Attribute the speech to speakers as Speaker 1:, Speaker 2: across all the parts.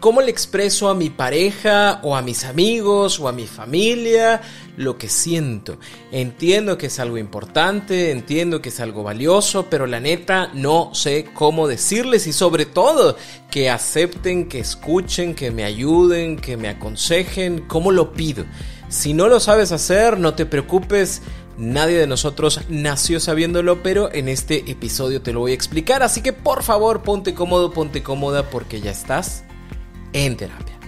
Speaker 1: ¿Cómo le expreso a mi pareja o a mis amigos o a mi familia lo que siento? Entiendo que es algo importante, entiendo que es algo valioso, pero la neta no sé cómo decirles y sobre todo que acepten, que escuchen, que me ayuden, que me aconsejen, ¿cómo lo pido? Si no lo sabes hacer, no te preocupes. Nadie de nosotros nació sabiéndolo, pero en este episodio te lo voy a explicar. Así que por favor, ponte cómodo, ponte cómoda porque ya estás en terapia.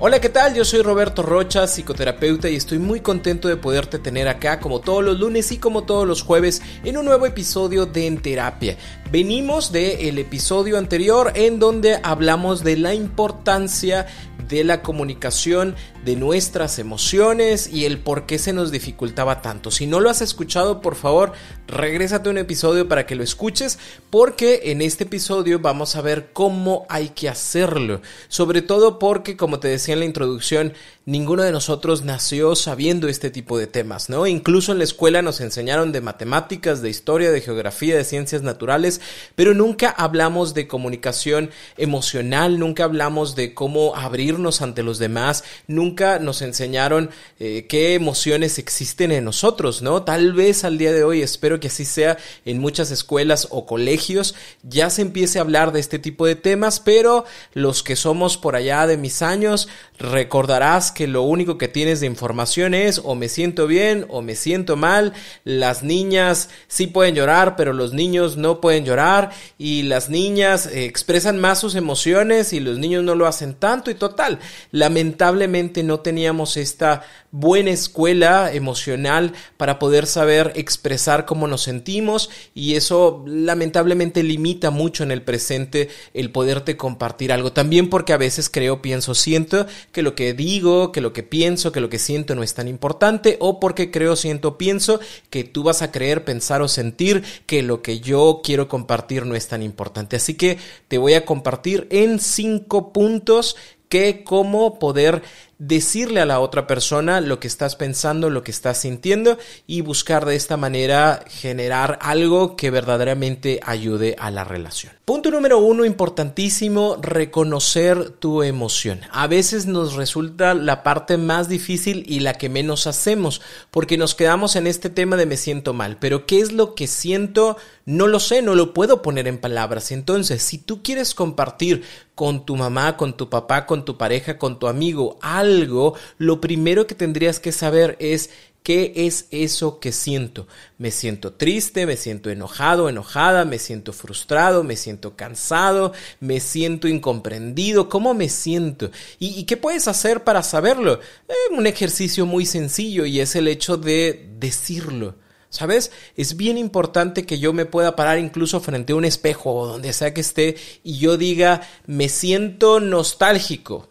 Speaker 1: Hola, ¿qué tal? Yo soy Roberto Rocha, psicoterapeuta y estoy muy contento de poderte tener acá como todos los lunes y como todos los jueves en un nuevo episodio de En Terapia. Venimos del episodio anterior en donde hablamos de la importancia de la comunicación de nuestras emociones y el por qué se nos dificultaba tanto. Si no lo has escuchado, por favor, regrésate a un episodio para que lo escuches, porque en este episodio vamos a ver cómo hay que hacerlo. Sobre todo porque, como te decía en la introducción, ninguno de nosotros nació sabiendo este tipo de temas, ¿no? Incluso en la escuela nos enseñaron de matemáticas, de historia, de geografía, de ciencias naturales, pero nunca hablamos de comunicación emocional, nunca hablamos de cómo abrirnos ante los demás, nunca nos enseñaron eh, qué emociones existen en nosotros, ¿no? Tal vez al día de hoy, espero que así sea en muchas escuelas o colegios, ya se empiece a hablar de este tipo de temas, pero los que somos por allá de mis años, recordarás que lo único que tienes de información es o me siento bien o me siento mal, las niñas sí pueden llorar, pero los niños no pueden llorar. Y las niñas eh, expresan más sus emociones y los niños no lo hacen tanto. Y total, lamentablemente no teníamos esta buena escuela emocional para poder saber expresar cómo nos sentimos. Y eso lamentablemente limita mucho en el presente el poderte compartir algo. También porque a veces creo, pienso, siento que lo que digo, que lo que pienso, que lo que siento no es tan importante o porque creo, siento, pienso que tú vas a creer, pensar o sentir que lo que yo quiero compartir no es tan importante. Así que te voy a compartir en cinco puntos que cómo poder decirle a la otra persona lo que estás pensando, lo que estás sintiendo y buscar de esta manera generar algo que verdaderamente ayude a la relación. Punto número uno, importantísimo, reconocer tu emoción. A veces nos resulta la parte más difícil y la que menos hacemos porque nos quedamos en este tema de me siento mal, pero ¿qué es lo que siento? No lo sé, no lo puedo poner en palabras. Entonces, si tú quieres compartir con tu mamá, con tu papá, con tu pareja, con tu amigo, algo, lo primero que tendrías que saber es ¿Qué es eso que siento? Me siento triste, me siento enojado, enojada, me siento frustrado, me siento cansado, me siento incomprendido. ¿Cómo me siento? ¿Y, qué puedes hacer para saberlo? Eh, un ejercicio muy sencillo y es el hecho de decirlo. ¿Sabes? Es bien importante que yo me pueda parar incluso frente a un espejo o donde sea que esté y yo diga, me siento nostálgico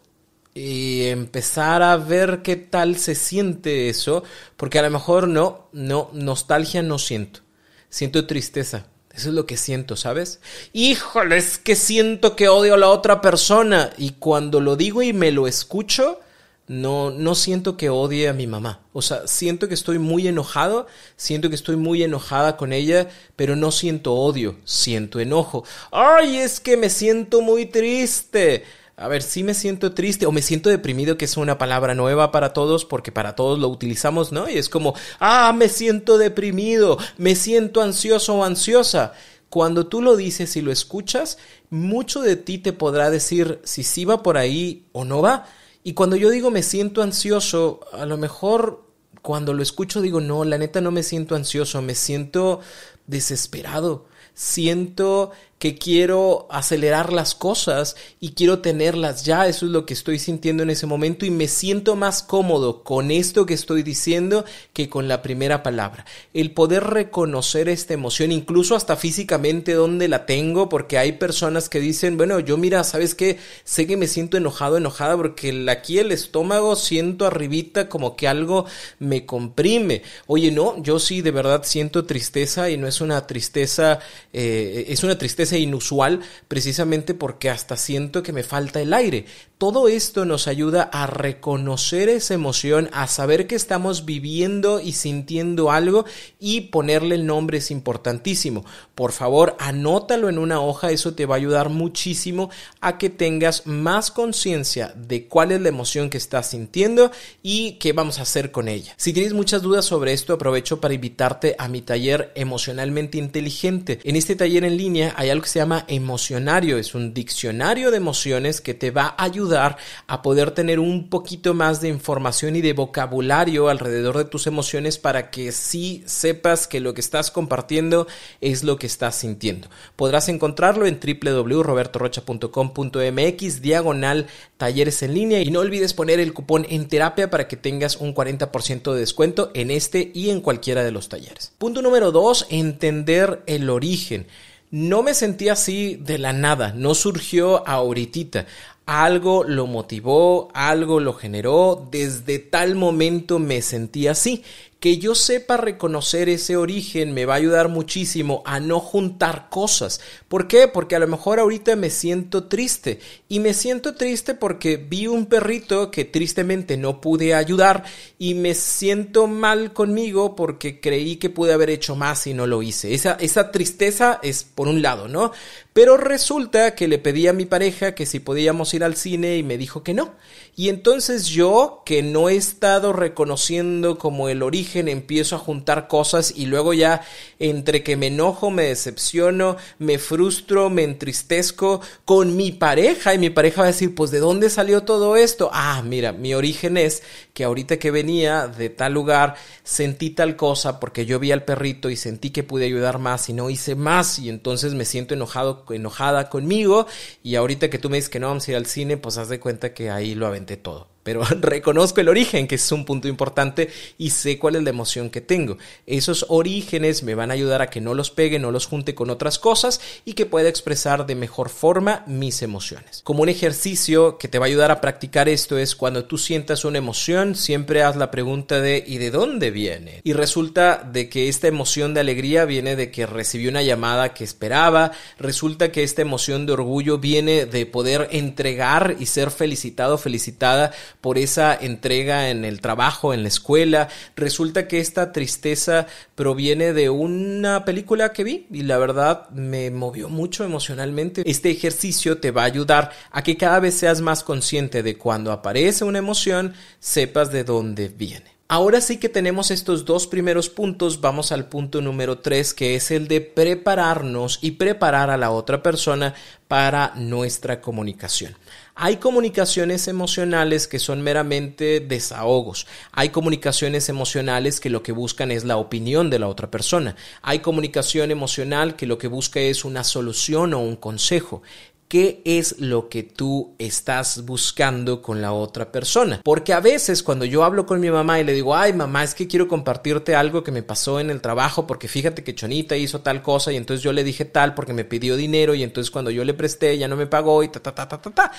Speaker 1: y empezar a ver qué tal se siente eso, porque a lo mejor no, no, nostalgia no siento, siento tristeza. Eso es lo que siento, ¿sabes? Híjole, es que siento que odio a la otra persona. Y cuando lo digo y me lo escucho, no, no siento que odie a mi mamá. O sea, siento que estoy muy enojado, siento que estoy muy enojada con ella, pero no siento odio, siento enojo. Ay, es que me siento muy triste a ver, sí me siento triste o me siento deprimido, que es una palabra nueva para todos, porque para todos lo utilizamos, ¿no? Y es como, ah, me siento deprimido, me siento ansioso o ansiosa. Cuando tú lo dices y lo escuchas, mucho de ti te podrá decir si sí va por ahí o no va. Y cuando yo digo me siento ansioso, a lo mejor cuando lo escucho digo, no, la neta no me siento ansioso, me siento desesperado, siento que quiero acelerar las cosas y quiero tenerlas ya. Eso es lo que estoy sintiendo en ese momento y me siento más cómodo con esto que estoy diciendo que con la primera palabra. El poder reconocer esta emoción, incluso hasta físicamente donde la tengo, porque hay personas que dicen, bueno, yo mira, ¿sabes qué? Sé que me siento enojado, enojada, porque aquí el estómago siento arribita como que algo me comprime. Oye, no, yo sí de verdad siento tristeza y no es una tristeza, eh, es una tristeza inusual precisamente porque hasta siento que me falta el aire. Todo esto nos ayuda a reconocer esa emoción, a saber que estamos viviendo y sintiendo algo y ponerle el nombre es importantísimo. Por favor, anótalo en una hoja, eso te va a ayudar muchísimo a que tengas más conciencia de cuál es la emoción que estás sintiendo y qué vamos a hacer con ella. Si tienes muchas dudas sobre esto, aprovecho para invitarte a mi taller emocionalmente inteligente. En este taller en línea hay algo que se llama emocionario, es un diccionario de emociones que te va a ayudar a poder tener un poquito más de información y de vocabulario alrededor de tus emociones para que sí sepas que lo que estás compartiendo es lo que estás sintiendo. Podrás encontrarlo en www.robertorocha.com.mx diagonal talleres en línea y no olvides poner el cupón en terapia para que tengas un 40% de descuento en este y en cualquiera de los talleres. Punto número 2, entender el origen. No me sentí así de la nada, no surgió ahorita algo lo motivó, algo lo generó, desde tal momento me sentí así que yo sepa reconocer ese origen me va a ayudar muchísimo a no juntar cosas. ¿Por qué? Porque a lo mejor ahorita me siento triste y me siento triste porque vi un perrito que tristemente no pude ayudar y me siento mal conmigo porque creí que pude haber hecho más y no lo hice. Esa, esa tristeza es por un lado, ¿no? Pero resulta que le pedí a mi pareja que si podíamos ir al cine y me dijo que no. Y entonces yo, que no he estado reconociendo como el origen, empiezo a juntar cosas y luego ya entre que me enojo, me decepciono, me frustro, me entristezco con mi pareja. Y mi pareja va a decir, pues ¿de dónde salió todo esto? Ah, mira, mi origen es que ahorita que venía de tal lugar sentí tal cosa porque yo vi al perrito y sentí que pude ayudar más y no hice más y entonces me siento enojado, enojada conmigo. Y ahorita que tú me dices que no vamos a ir al cine, pues haz de cuenta que ahí lo aventé todo pero reconozco el origen, que es un punto importante, y sé cuál es la emoción que tengo. Esos orígenes me van a ayudar a que no los pegue, no los junte con otras cosas y que pueda expresar de mejor forma mis emociones. Como un ejercicio que te va a ayudar a practicar esto es cuando tú sientas una emoción, siempre haz la pregunta de ¿y de dónde viene? Y resulta de que esta emoción de alegría viene de que recibí una llamada que esperaba, resulta que esta emoción de orgullo viene de poder entregar y ser felicitado, felicitada por esa entrega en el trabajo, en la escuela. Resulta que esta tristeza proviene de una película que vi y la verdad me movió mucho emocionalmente. Este ejercicio te va a ayudar a que cada vez seas más consciente de cuando aparece una emoción, sepas de dónde viene. Ahora sí que tenemos estos dos primeros puntos, vamos al punto número tres, que es el de prepararnos y preparar a la otra persona para nuestra comunicación. Hay comunicaciones emocionales que son meramente desahogos. Hay comunicaciones emocionales que lo que buscan es la opinión de la otra persona. Hay comunicación emocional que lo que busca es una solución o un consejo qué es lo que tú estás buscando con la otra persona. Porque a veces cuando yo hablo con mi mamá y le digo, ay mamá, es que quiero compartirte algo que me pasó en el trabajo porque fíjate que Chonita hizo tal cosa y entonces yo le dije tal porque me pidió dinero y entonces cuando yo le presté ya no me pagó y ta ta ta ta ta ta.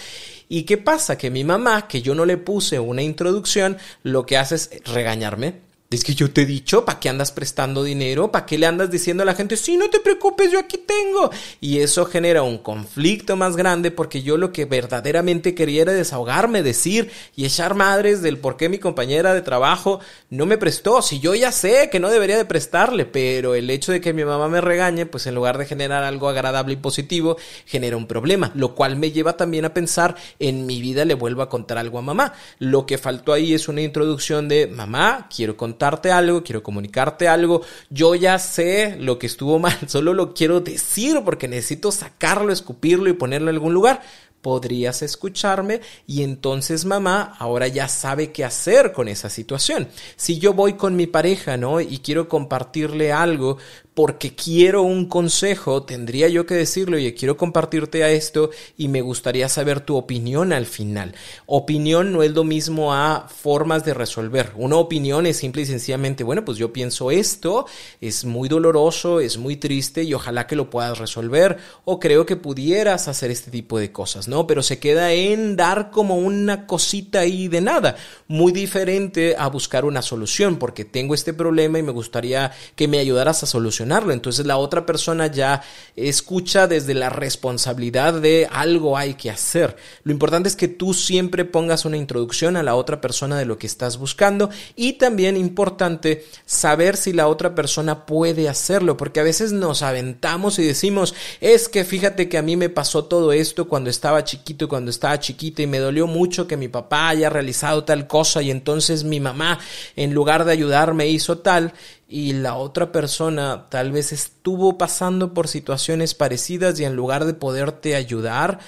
Speaker 1: ¿Y qué pasa? Que mi mamá, que yo no le puse una introducción, lo que hace es regañarme es que yo te he dicho, ¿para qué andas prestando dinero? ¿Para qué le andas diciendo a la gente, sí, no te preocupes, yo aquí tengo? Y eso genera un conflicto más grande porque yo lo que verdaderamente quería era desahogarme, decir y echar madres del por qué mi compañera de trabajo no me prestó. Si yo ya sé que no debería de prestarle, pero el hecho de que mi mamá me regañe, pues en lugar de generar algo agradable y positivo, genera un problema, lo cual me lleva también a pensar, en mi vida le vuelvo a contar algo a mamá. Lo que faltó ahí es una introducción de, mamá, quiero contar algo, quiero comunicarte algo, yo ya sé lo que estuvo mal, solo lo quiero decir porque necesito sacarlo, escupirlo y ponerlo en algún lugar podrías escucharme y entonces mamá ahora ya sabe qué hacer con esa situación. Si yo voy con mi pareja, ¿no? Y quiero compartirle algo, porque quiero un consejo, tendría yo que decirlo, y quiero compartirte a esto y me gustaría saber tu opinión al final. Opinión no es lo mismo a formas de resolver. Una opinión es simple y sencillamente, bueno, pues yo pienso esto, es muy doloroso, es muy triste y ojalá que lo puedas resolver o creo que pudieras hacer este tipo de cosas, ¿no? Pero se queda en dar como una cosita ahí de nada, muy diferente a buscar una solución porque tengo este problema y me gustaría que me ayudaras a solucionarlo. Entonces la otra persona ya escucha desde la responsabilidad de algo hay que hacer. Lo importante es que tú siempre pongas una introducción a la otra persona de lo que estás buscando y también importante saber si la otra persona puede hacerlo, porque a veces nos aventamos y decimos, es que fíjate que a mí me pasó todo esto cuando estaba chiquito, cuando estaba chiquita y me dolió mucho que mi papá haya realizado tal cosa y entonces mi mamá en lugar de ayudarme hizo tal y la otra persona tal vez estuvo pasando por situaciones parecidas y en lugar de poderte ayudar,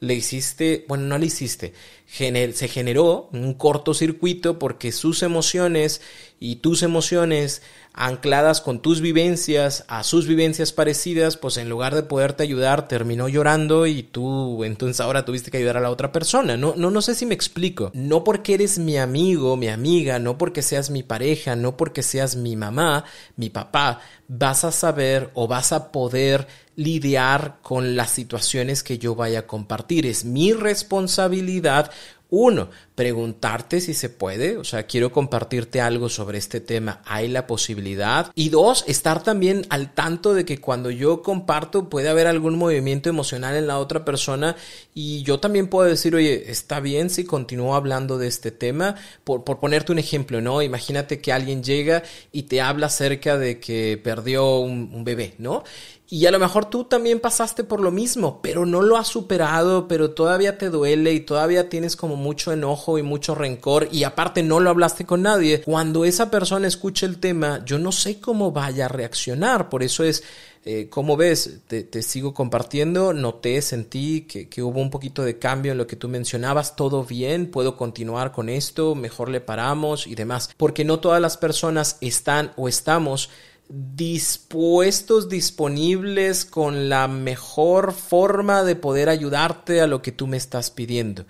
Speaker 1: le hiciste, bueno, no le hiciste, se generó un cortocircuito porque sus emociones y tus emociones ancladas con tus vivencias a sus vivencias parecidas, pues en lugar de poderte ayudar terminó llorando y tú entonces ahora tuviste que ayudar a la otra persona. No, no, no sé si me explico. No porque eres mi amigo, mi amiga, no porque seas mi pareja, no porque seas mi mamá, mi papá, vas a saber o vas a poder lidiar con las situaciones que yo vaya a compartir. Es mi responsabilidad uno, preguntarte si se puede, o sea, quiero compartirte algo sobre este tema, hay la posibilidad. Y dos, estar también al tanto de que cuando yo comparto puede haber algún movimiento emocional en la otra persona y yo también puedo decir, oye, está bien si continúo hablando de este tema. Por, por ponerte un ejemplo, ¿no? Imagínate que alguien llega y te habla acerca de que perdió un, un bebé, ¿no? Y a lo mejor tú también pasaste por lo mismo, pero no lo has superado, pero todavía te duele y todavía tienes como mucho enojo y mucho rencor y aparte no lo hablaste con nadie. Cuando esa persona escuche el tema, yo no sé cómo vaya a reaccionar. Por eso es, eh, como ves, te, sigo compartiendo, noté, sentí que, que hubo un poquito de cambio en lo que tú mencionabas, todo bien, puedo continuar con esto, mejor le paramos y demás. Porque no todas las personas están o estamos dispuestos, disponibles con la mejor forma de poder ayudarte a lo que tú me estás pidiendo.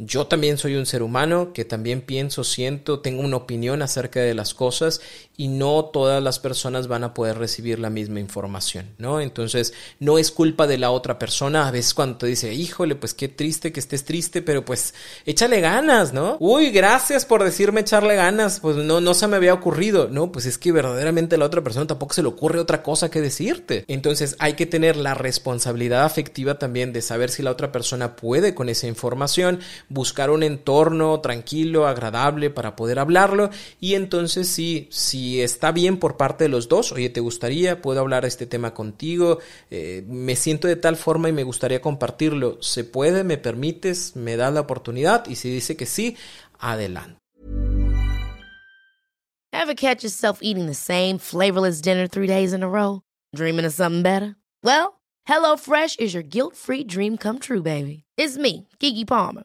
Speaker 1: Yo también soy un ser humano que también pienso, siento, tengo una opinión acerca de las cosas y no todas las personas van a poder recibir la misma información, ¿no? Entonces, no es culpa de la otra persona. A veces cuando te dice, híjole, pues qué triste que estés triste, pero pues échale ganas, ¿no? Uy, gracias por decirme echarle ganas, pues no, no se me había ocurrido. No, pues es que verdaderamente la otra persona tampoco se le ocurre otra cosa que decirte. Entonces, hay que tener la responsabilidad afectiva también de saber si la otra persona puede con esa información buscar un entorno tranquilo, agradable para poder hablarlo y entonces si, si está bien por parte de los dos, oye, ¿te gustaría? ¿Puedo hablar este tema contigo? Eh, me siento de tal forma y me gustaría compartirlo. ¿Se puede? ¿Me permites? ¿Me da la oportunidad? Y si dice que sí, adelante.
Speaker 2: Ever catch yourself eating the same flavorless dinner three days in a row? Dreaming of something better? Well, HelloFresh is your guilt-free dream come true, baby. It's me, Kiki Palmer.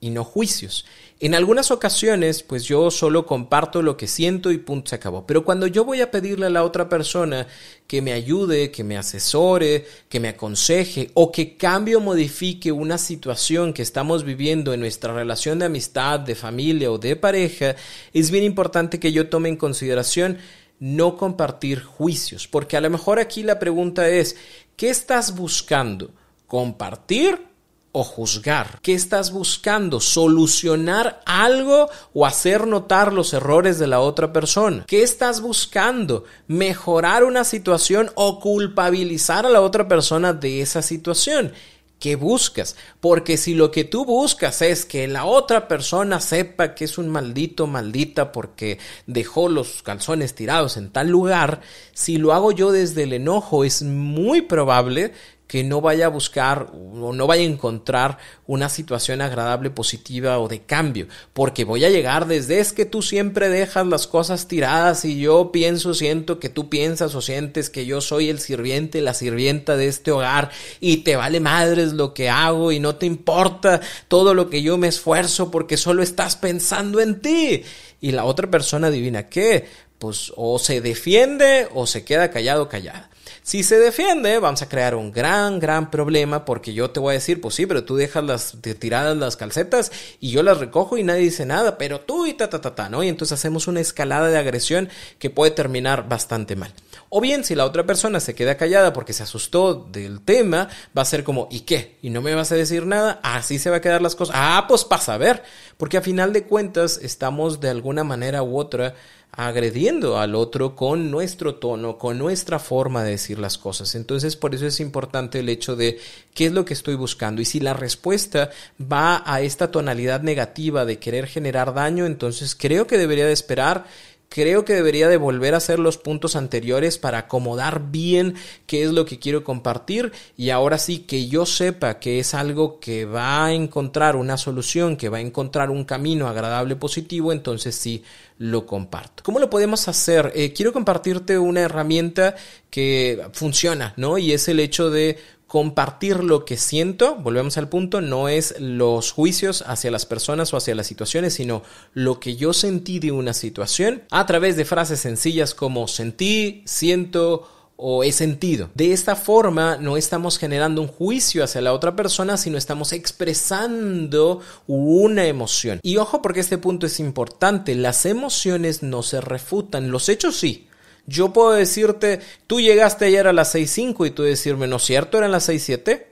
Speaker 1: y no juicios. En algunas ocasiones, pues yo solo comparto lo que siento y punto se acabó. Pero cuando yo voy a pedirle a la otra persona que me ayude, que me asesore, que me aconseje o que cambie o modifique una situación que estamos viviendo en nuestra relación de amistad, de familia o de pareja, es bien importante que yo tome en consideración no compartir juicios. Porque a lo mejor aquí la pregunta es, ¿qué estás buscando? ¿Compartir o juzgar? ¿Qué estás buscando? ¿Solucionar algo o hacer notar los errores de la otra persona? ¿Qué estás buscando? ¿Mejorar una situación o culpabilizar a la otra persona de esa situación? ¿Qué buscas? Porque si lo que tú buscas es que la otra persona sepa que es un maldito, maldita porque dejó los calzones tirados en tal lugar, si lo hago yo desde el enojo es muy probable que no vaya a buscar o no vaya a encontrar una situación agradable, positiva o de cambio, porque voy a llegar desde es que tú siempre dejas las cosas tiradas y yo pienso, siento que tú piensas o sientes que yo soy el sirviente, la sirvienta de este hogar y te vale madres lo que hago y no te importa todo lo que yo me esfuerzo porque solo estás pensando en ti. Y la otra persona adivina qué, pues o se defiende o se queda callado callada. Si se defiende, vamos a crear un gran, gran problema porque yo te voy a decir, pues sí, pero tú dejas las tiradas las calcetas y yo las recojo y nadie dice nada, pero tú y ta, ta, ta, ta, ¿no? Y entonces hacemos una escalada de agresión que puede terminar bastante mal. O bien, si la otra persona se queda callada porque se asustó del tema, va a ser como, ¿y qué? ¿Y no me vas a decir nada? Así se va a quedar las cosas. Ah, pues pasa a ver. Porque a final de cuentas estamos de alguna manera u otra agrediendo al otro con nuestro tono, con nuestra forma de decir las cosas. Entonces, por eso es importante el hecho de qué es lo que estoy buscando. Y si la respuesta va a esta tonalidad negativa de querer generar daño, entonces creo que debería de esperar creo que debería de volver a hacer los puntos anteriores para acomodar bien qué es lo que quiero compartir y ahora sí que yo sepa que es algo que va a encontrar una solución, que va a encontrar un camino agradable, positivo, entonces sí lo comparto. ¿Cómo lo podemos hacer? Eh, quiero compartirte una herramienta que funciona, ¿no? Y es el hecho de compartir lo que siento, volvemos al punto, no es los juicios hacia las personas o hacia las situaciones, sino lo que yo sentí de una situación a través de frases sencillas como sentí, siento o he sentido. De esta forma no estamos generando un juicio hacia la otra persona, sino estamos expresando una emoción. Y ojo porque este punto es importante, las emociones no se refutan, los hechos sí. Yo puedo decirte, tú llegaste ayer a las 6.5 y tú decirme, ¿no es cierto? ¿Eran las 6.7?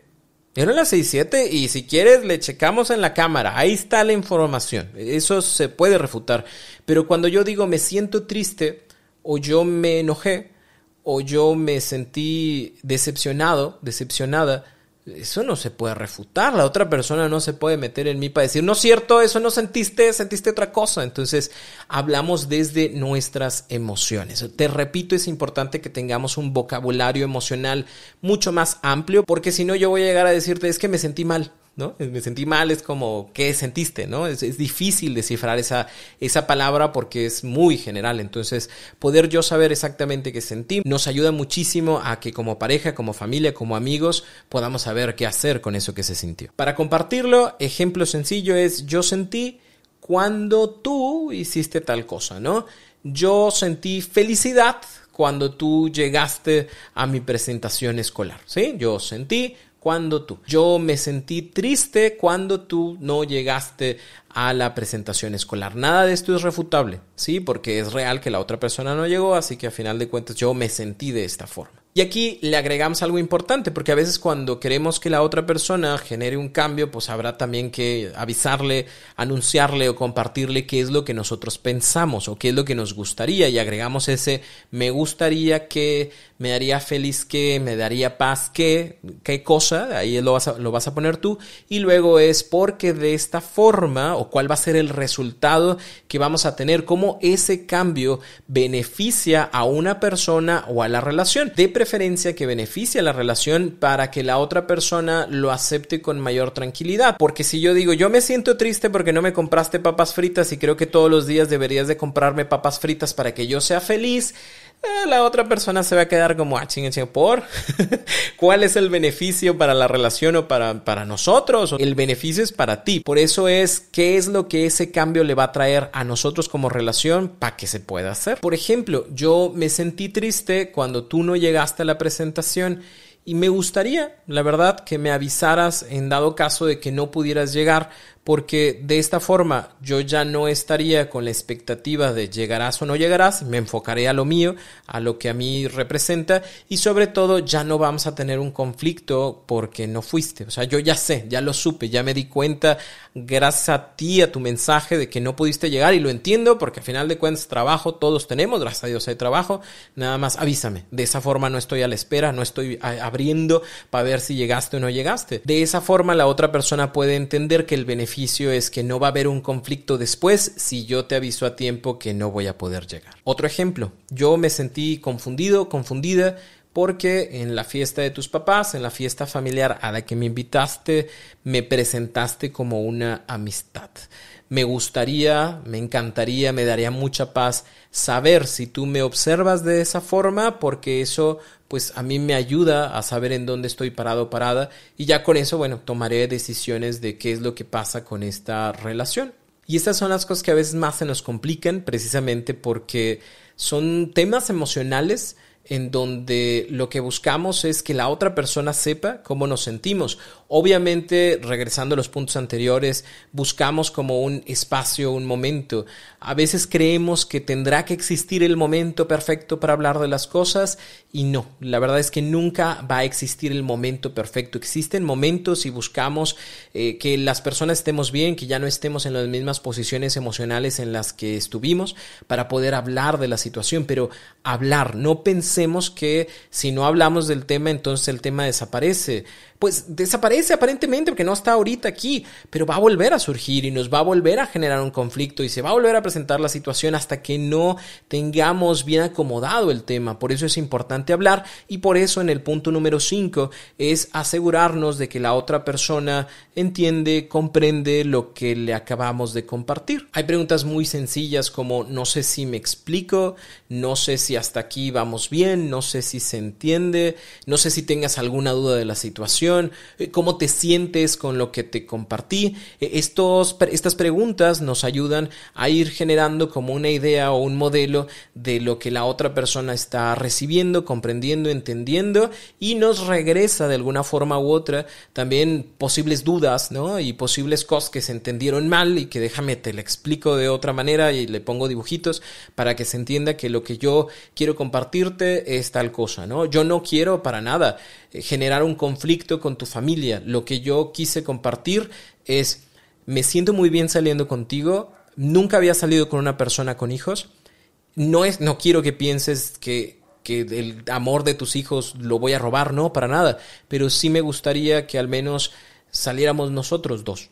Speaker 1: Eran las 6.7 y si quieres le checamos en la cámara. Ahí está la información. Eso se puede refutar. Pero cuando yo digo me siento triste o yo me enojé o yo me sentí decepcionado, decepcionada, eso no se puede refutar. La otra persona no se puede meter en mí para decir, no es cierto, eso no sentiste, sentiste otra cosa. Entonces, hablamos desde nuestras emociones. Te repito, es importante que tengamos un vocabulario emocional mucho más amplio, porque si no, yo voy a llegar a decirte, es que me sentí mal. ¿No? Me sentí mal, es como, ¿qué sentiste? ¿no? Es, es, difícil descifrar esa, esa palabra porque es muy general. Entonces, poder yo saber exactamente qué sentí nos ayuda muchísimo a que como pareja, como familia, como amigos, podamos saber qué hacer con eso que se sintió. Para compartirlo, ejemplo sencillo es, yo sentí cuando tú hiciste tal cosa, ¿no? Yo sentí felicidad cuando tú llegaste a mi presentación escolar, ¿sí? Yo sentí cuando tú. Yo me sentí triste cuando tú no llegaste a la presentación escolar. Nada de esto es refutable, ¿sí? Porque es real que la otra persona no llegó, así que a final de cuentas yo me sentí de esta forma. Y aquí le agregamos algo importante, porque a veces cuando queremos que la otra persona genere un cambio, pues habrá también que avisarle, anunciarle o compartirle qué es lo que nosotros pensamos o qué es lo que nos gustaría. Y agregamos ese me gustaría que, me daría feliz que, me daría paz que, qué cosa, ahí lo vas, a, lo vas a poner tú. Y luego es porque de esta forma o cuál va a ser el resultado que vamos a tener, cómo ese cambio beneficia a una persona o a la relación. De preferencia que beneficie a la relación para que la otra persona lo acepte con mayor tranquilidad. Porque si yo digo, yo me siento triste porque no me compraste papas fritas y creo que todos los días deberías de comprarme papas fritas para que yo sea feliz, la otra persona se va a quedar como, ah, chingue, chingue, por. ¿Cuál es el beneficio para la relación o para, para nosotros? El beneficio es para ti. Por eso es qué es lo que ese cambio le va a traer a nosotros como relación para que se pueda hacer. Por ejemplo, yo me sentí triste cuando tú no llegaste a la presentación y me gustaría, la verdad, que me avisaras en dado caso de que no pudieras llegar porque de esta forma yo ya no estaría con la expectativa de llegarás o no llegarás, me enfocaré a lo mío, a lo que a mí representa y sobre todo ya no vamos a tener un conflicto porque no fuiste, o sea, yo ya sé, ya lo supe, ya me di cuenta gracias a ti, a tu mensaje de que no pudiste llegar y lo entiendo porque al final de cuentas trabajo todos tenemos, gracias a Dios hay trabajo, nada más avísame, de esa forma no estoy a la espera, no estoy abriendo para ver si llegaste o no llegaste, de esa forma la otra persona puede entender que el beneficio es que no va a haber un conflicto después si yo te aviso a tiempo que no voy a poder llegar. Otro ejemplo, yo me sentí confundido, confundida porque en la fiesta de tus papás, en la fiesta familiar a la que me invitaste, me presentaste como una amistad. Me gustaría, me encantaría, me daría mucha paz saber si tú me observas de esa forma, porque eso pues a mí me ayuda a saber en dónde estoy parado parada y ya con eso, bueno, tomaré decisiones de qué es lo que pasa con esta relación. Y estas son las cosas que a veces más se nos complican precisamente porque son temas emocionales en donde lo que buscamos es que la otra persona sepa cómo nos sentimos Obviamente, regresando a los puntos anteriores, buscamos como un espacio, un momento. A veces creemos que tendrá que existir el momento perfecto para hablar de las cosas y no, la verdad es que nunca va a existir el momento perfecto. Existen momentos y buscamos eh, que las personas estemos bien, que ya no estemos en las mismas posiciones emocionales en las que estuvimos para poder hablar de la situación, pero hablar, no pensemos que si no hablamos del tema, entonces el tema desaparece pues desaparece aparentemente porque no está ahorita aquí, pero va a volver a surgir y nos va a volver a generar un conflicto y se va a volver a presentar la situación hasta que no tengamos bien acomodado el tema. Por eso es importante hablar y por eso en el punto número 5 es asegurarnos de que la otra persona entiende, comprende lo que le acabamos de compartir. Hay preguntas muy sencillas como no sé si me explico, no sé si hasta aquí vamos bien, no sé si se entiende, no sé si tengas alguna duda de la situación eh, cómo te sientes con lo que te compartí. Eh, estos, estas preguntas nos ayudan a ir generando como una idea o un modelo de lo que la otra persona está recibiendo, comprendiendo, entendiendo y nos regresa de alguna forma u otra también posibles dudas, ¿no? Y posibles cosas que se entendieron mal y que déjame te lo explico de otra manera y le pongo dibujitos para que se entienda que lo que yo quiero compartirte es tal cosa, ¿no? Yo no quiero para nada generar un conflicto con tu familia. Lo que yo quise compartir es, me siento muy bien saliendo contigo, nunca había salido con una persona con hijos, no, es, no quiero que pienses que, que el amor de tus hijos lo voy a robar, no, para nada, pero sí me gustaría que al menos saliéramos nosotros dos.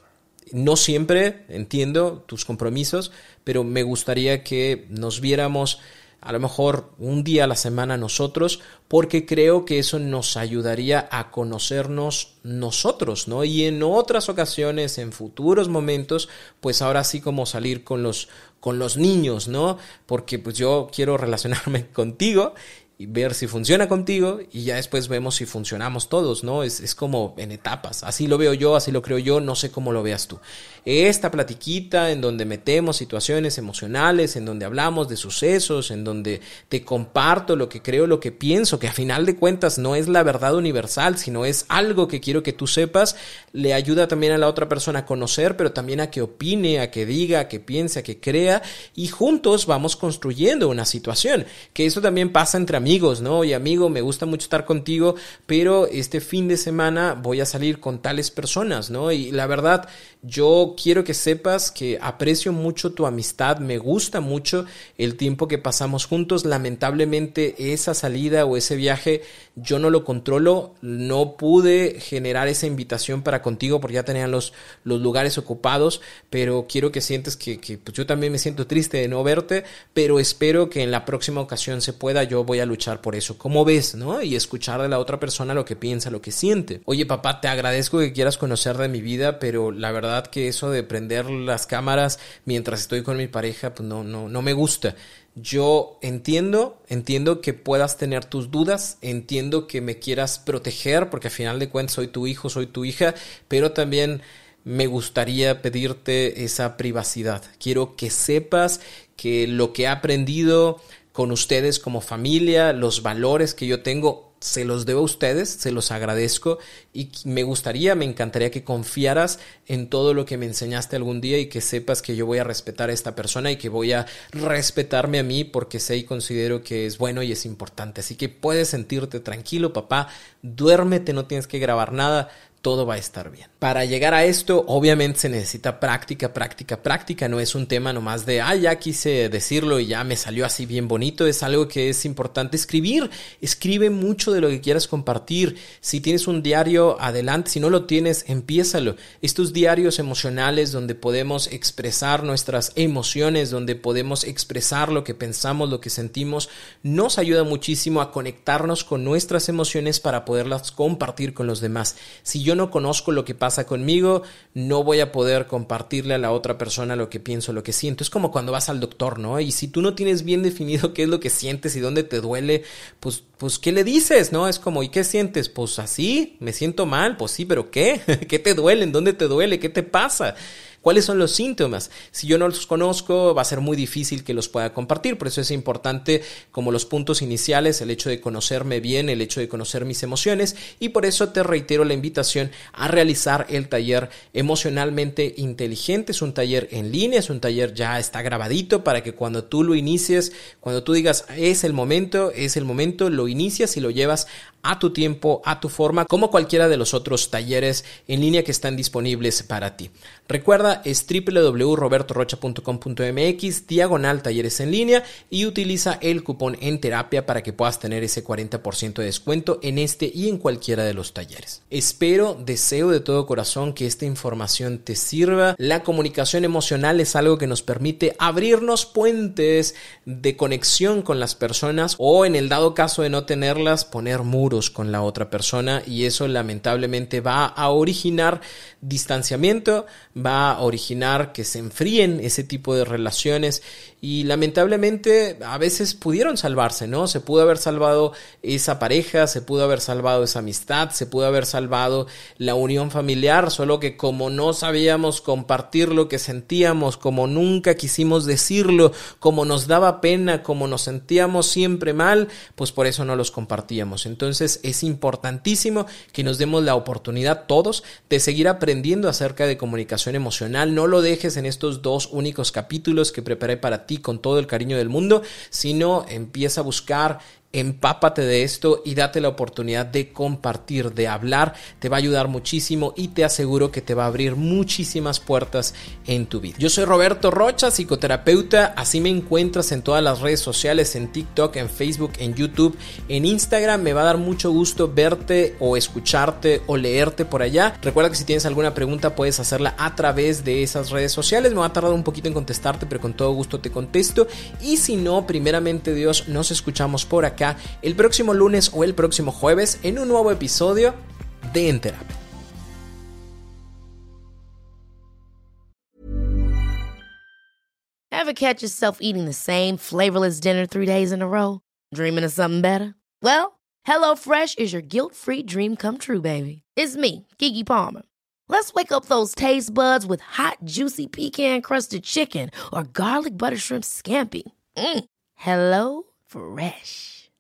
Speaker 1: No siempre entiendo tus compromisos, pero me gustaría que nos viéramos a lo mejor un día a la semana nosotros, porque creo que eso nos ayudaría a conocernos nosotros, ¿no? Y en otras ocasiones, en futuros momentos, pues ahora sí como salir con los con los niños, ¿no? Porque pues yo quiero relacionarme contigo ver si funciona contigo y ya después vemos si funcionamos todos, ¿no? Es, es, como en etapas. Así lo veo yo, así lo creo yo, no sé cómo lo veas tú. Esta platiquita en donde metemos situaciones emocionales, en donde hablamos de sucesos, en donde te comparto lo que creo, lo que pienso, que a final de cuentas no es la verdad universal, sino es algo que quiero que tú sepas, le ayuda también a la otra persona a conocer, pero también a que opine, a que diga, a que piense, a que crea y juntos vamos construyendo una situación. Que eso también pasa entre amigos amigos, ¿no? Y amigo, me gusta mucho estar contigo, pero este fin de semana voy a salir con tales personas, ¿no? Y la verdad, yo quiero que sepas que aprecio mucho tu amistad, me gusta mucho el tiempo que pasamos juntos. Lamentablemente esa salida o ese viaje yo no lo controlo, no pude generar esa invitación para contigo porque ya tenían los, los lugares ocupados, pero quiero que sientes que, que pues yo también me siento triste de no verte, pero espero que en la próxima ocasión se pueda, yo voy a luchar por eso. ¿Cómo ves, no? Y escuchar de la otra persona lo que piensa, lo que siente. Oye, papá, te agradezco que quieras conocer de mi vida, pero la verdad que eso de prender las cámaras mientras estoy con mi pareja, pues no, no, no me gusta. Yo entiendo, entiendo que puedas tener tus dudas, entiendo que me quieras proteger, porque al final de cuentas soy tu hijo, soy tu hija, pero también me gustaría pedirte esa privacidad. Quiero que sepas que lo que he aprendido con ustedes como familia, los valores que yo tengo, se los debo a ustedes, se los agradezco y me gustaría, me encantaría que confiaras en todo lo que me enseñaste algún día y que sepas que yo voy a respetar a esta persona y que voy a respetarme a mí porque sé y considero que es bueno y es importante. Así que puedes sentirte tranquilo, papá, duérmete, no tienes que grabar nada, todo va a estar bien. Para llegar a esto, obviamente se necesita práctica, práctica, práctica. No es un tema nomás de, ah, ya quise decirlo y ya me salió así bien bonito. Es algo que es importante escribir. Escribe mucho de lo que quieras compartir. Si tienes un diario, adelante. Si no lo tienes, empiézalo. Estos diarios emocionales donde podemos expresar nuestras emociones, donde podemos expresar lo que pensamos, lo que sentimos, nos ayuda muchísimo a conectarnos con nuestras emociones para poderlas compartir con los demás. Si yo no conozco lo que pasa conmigo, no voy a poder compartirle a la otra persona lo que pienso, lo que siento. Es como cuando vas al doctor, ¿no? Y si tú no tienes bien definido qué es lo que sientes y dónde te duele, pues, pues, ¿qué le dices, no? Es como, ¿y qué sientes? Pues así, me siento mal, pues sí, pero ¿qué? ¿Qué te duele? ¿En dónde te duele? ¿Qué te pasa? ¿Cuáles son los síntomas? Si yo no los conozco, va a ser muy difícil que los pueda compartir. Por eso es importante, como los puntos iniciales, el hecho de conocerme bien, el hecho de conocer mis emociones. Y por eso te reitero la invitación a realizar el taller emocionalmente inteligente. Es un taller en línea, es un taller ya está grabadito para que cuando tú lo inicies, cuando tú digas es el momento, es el momento, lo inicias y lo llevas a tu tiempo, a tu forma, como cualquiera de los otros talleres en línea que están disponibles para ti. Recuerda, es www.robertorocha.com.mx, diagonal talleres en línea y utiliza el cupón en terapia para que puedas tener ese 40% de descuento en este y en cualquiera de los talleres. Espero, deseo de todo corazón que esta información te sirva. La comunicación emocional es algo que nos permite abrirnos puentes de conexión con las personas o en el dado caso de no tenerlas, poner muros con la otra persona y eso lamentablemente va a originar distanciamiento, va a originar que se enfríen ese tipo de relaciones y lamentablemente a veces pudieron salvarse, ¿no? Se pudo haber salvado esa pareja, se pudo haber salvado esa amistad, se pudo haber salvado la unión familiar, solo que como no sabíamos compartir lo que sentíamos, como nunca quisimos decirlo, como nos daba pena, como nos sentíamos siempre mal, pues por eso no los compartíamos. Entonces es importantísimo que nos demos la oportunidad todos de seguir aprendiendo acerca de comunicación emocional. No lo dejes en estos dos únicos capítulos que preparé para ti con todo el cariño del mundo, sino empieza a buscar empápate de esto y date la oportunidad de compartir, de hablar, te va a ayudar muchísimo y te aseguro que te va a abrir muchísimas puertas en tu vida. Yo soy Roberto Rocha, psicoterapeuta, así me encuentras en todas las redes sociales, en TikTok, en Facebook, en YouTube, en Instagram, me va a dar mucho gusto verte o escucharte o leerte por allá. Recuerda que si tienes alguna pregunta puedes hacerla a través de esas redes sociales, me va a tardar un poquito en contestarte, pero con todo gusto te contesto. Y si no, primeramente Dios, nos escuchamos por acá el próximo lunes o el próximo jueves en un nuevo episodio de En Terapia.
Speaker 2: Ever catch yourself eating the same flavorless dinner three days in a row? Dreaming of something better? Well, HelloFresh is your guilt-free dream come true, baby. It's me, Kiki Palmer. Let's wake up those taste buds with hot, juicy pecan-crusted chicken or garlic butter shrimp scampi. Mm. Hello Fresh.